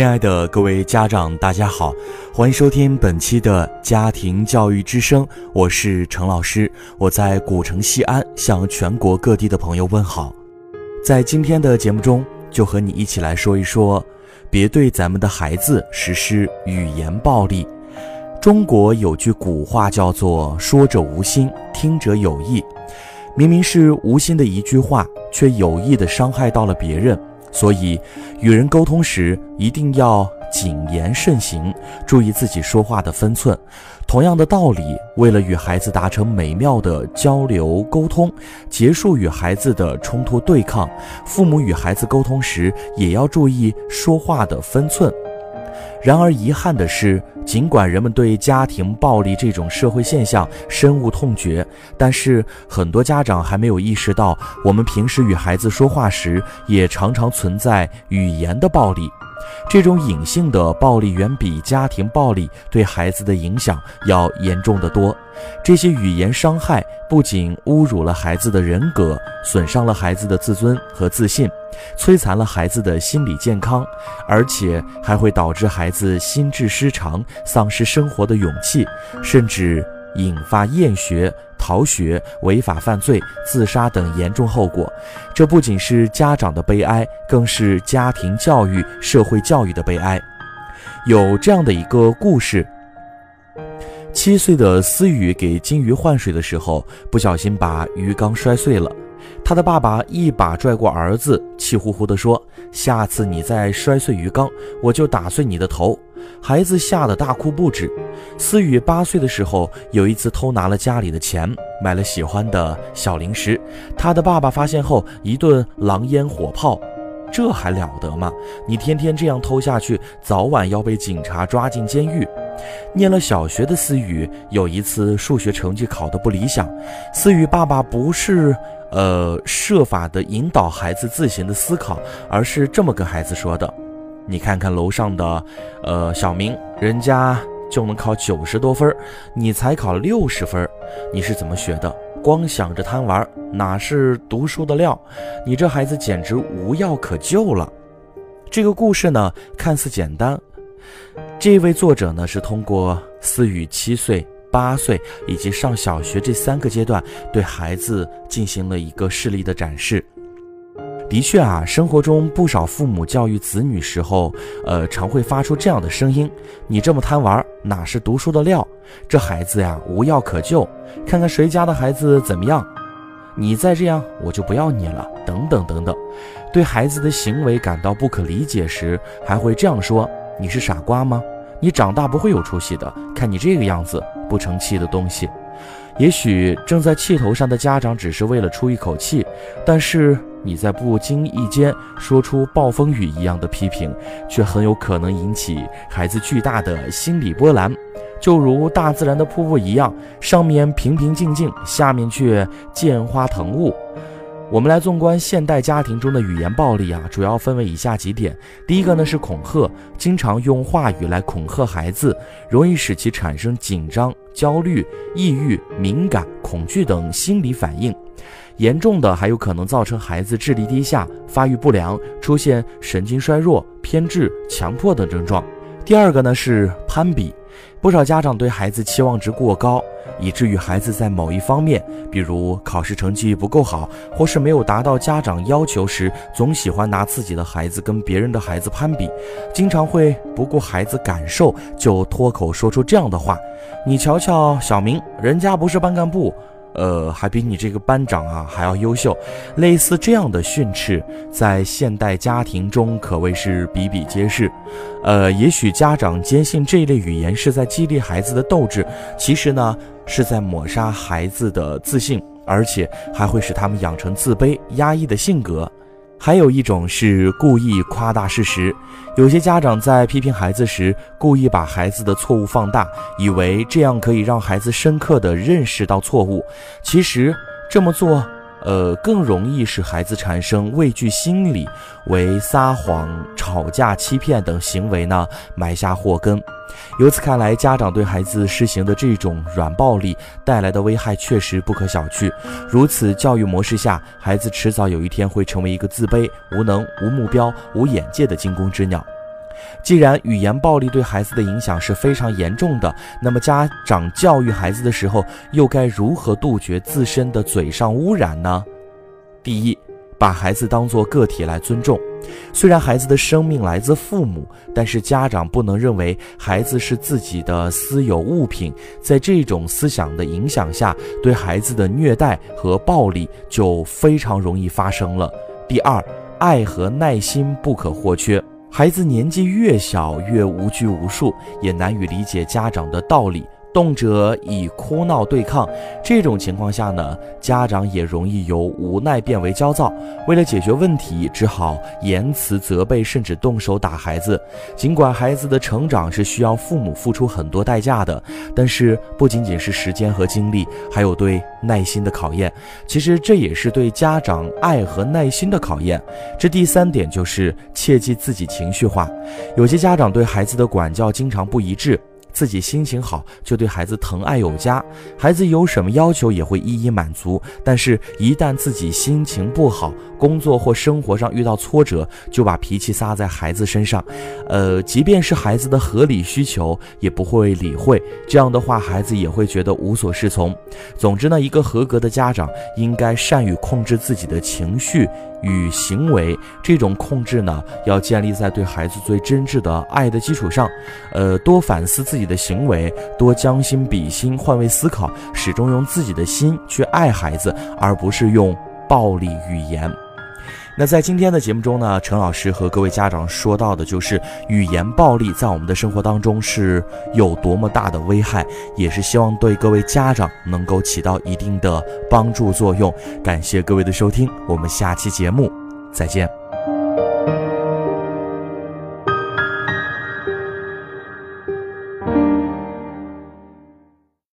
亲爱的各位家长，大家好，欢迎收听本期的家庭教育之声，我是程老师，我在古城西安向全国各地的朋友问好。在今天的节目中，就和你一起来说一说，别对咱们的孩子实施语言暴力。中国有句古话叫做“说者无心，听者有意”，明明是无心的一句话，却有意的伤害到了别人。所以，与人沟通时一定要谨言慎行，注意自己说话的分寸。同样的道理，为了与孩子达成美妙的交流沟通，结束与孩子的冲突对抗，父母与孩子沟通时也要注意说话的分寸。然而，遗憾的是，尽管人们对家庭暴力这种社会现象深恶痛绝，但是很多家长还没有意识到，我们平时与孩子说话时，也常常存在语言的暴力。这种隐性的暴力远比家庭暴力对孩子的影响要严重得多。这些语言伤害不仅侮辱了孩子的人格，损伤了孩子的自尊和自信，摧残了孩子的心理健康，而且还会导致孩子心智失常，丧失生活的勇气，甚至引发厌学。逃学、违法犯罪、自杀等严重后果，这不仅是家长的悲哀，更是家庭教育、社会教育的悲哀。有这样的一个故事：七岁的思雨给金鱼换水的时候，不小心把鱼缸摔碎了。他的爸爸一把拽过儿子，气呼呼地说：“下次你再摔碎鱼缸，我就打碎你的头。”孩子吓得大哭不止。思雨八岁的时候，有一次偷拿了家里的钱，买了喜欢的小零食。他的爸爸发现后，一顿狼烟火炮，这还了得吗？你天天这样偷下去，早晚要被警察抓进监狱。念了小学的思雨，有一次数学成绩考得不理想，思雨爸爸不是呃设法的引导孩子自行的思考，而是这么跟孩子说的。你看看楼上的，呃，小明，人家就能考九十多分，你才考六十分，你是怎么学的？光想着贪玩，哪是读书的料？你这孩子简直无药可救了。这个故事呢，看似简单，这位作者呢，是通过思雨七岁、八岁以及上小学这三个阶段，对孩子进行了一个视力的展示。的确啊，生活中不少父母教育子女时候，呃，常会发出这样的声音：“你这么贪玩，哪是读书的料？这孩子呀，无药可救。看看谁家的孩子怎么样？你再这样，我就不要你了。”等等等等。对孩子的行为感到不可理解时，还会这样说：“你是傻瓜吗？你长大不会有出息的。看你这个样子，不成器的东西。”也许正在气头上的家长只是为了出一口气，但是。你在不经意间说出暴风雨一样的批评，却很有可能引起孩子巨大的心理波澜，就如大自然的瀑布一样，上面平平静静，下面却见花腾雾。我们来纵观现代家庭中的语言暴力啊，主要分为以下几点：第一个呢是恐吓，经常用话语来恐吓孩子，容易使其产生紧张、焦虑、抑郁、敏感、恐惧等心理反应。严重的还有可能造成孩子智力低下、发育不良、出现神经衰弱、偏执、强迫等症状。第二个呢是攀比，不少家长对孩子期望值过高，以至于孩子在某一方面，比如考试成绩不够好，或是没有达到家长要求时，总喜欢拿自己的孩子跟别人的孩子攀比，经常会不顾孩子感受就脱口说出这样的话：“你瞧瞧小明，人家不是班干部。”呃，还比你这个班长啊还要优秀，类似这样的训斥，在现代家庭中可谓是比比皆是。呃，也许家长坚信这一类语言是在激励孩子的斗志，其实呢是在抹杀孩子的自信，而且还会使他们养成自卑、压抑的性格。还有一种是故意夸大事实，有些家长在批评孩子时，故意把孩子的错误放大，以为这样可以让孩子深刻的认识到错误。其实这么做。呃，更容易使孩子产生畏惧心理，为撒谎、吵架、欺骗等行为呢埋下祸根。由此看来，家长对孩子施行的这种软暴力带来的危害确实不可小觑。如此教育模式下，孩子迟早有一天会成为一个自卑、无能、无目标、无眼界的惊弓之鸟。既然语言暴力对孩子的影响是非常严重的，那么家长教育孩子的时候，又该如何杜绝自身的嘴上污染呢？第一，把孩子当作个体来尊重。虽然孩子的生命来自父母，但是家长不能认为孩子是自己的私有物品。在这种思想的影响下，对孩子的虐待和暴力就非常容易发生了。第二，爱和耐心不可或缺。孩子年纪越小，越无拘无束，也难以理解家长的道理。动辄以哭闹对抗，这种情况下呢，家长也容易由无奈变为焦躁。为了解决问题，只好言辞责备，甚至动手打孩子。尽管孩子的成长是需要父母付出很多代价的，但是不仅仅是时间和精力，还有对耐心的考验。其实这也是对家长爱和耐心的考验。这第三点就是切记自己情绪化。有些家长对孩子的管教经常不一致。自己心情好，就对孩子疼爱有加，孩子有什么要求也会一一满足。但是，一旦自己心情不好，工作或生活上遇到挫折，就把脾气撒在孩子身上。呃，即便是孩子的合理需求，也不会理会。这样的话，孩子也会觉得无所适从。总之呢，一个合格的家长应该善于控制自己的情绪。与行为这种控制呢，要建立在对孩子最真挚的爱的基础上，呃，多反思自己自己的行为，多将心比心，换位思考，始终用自己的心去爱孩子，而不是用暴力语言。那在今天的节目中呢，陈老师和各位家长说到的就是语言暴力在我们的生活当中是有多么大的危害，也是希望对各位家长能够起到一定的帮助作用。感谢各位的收听，我们下期节目再见。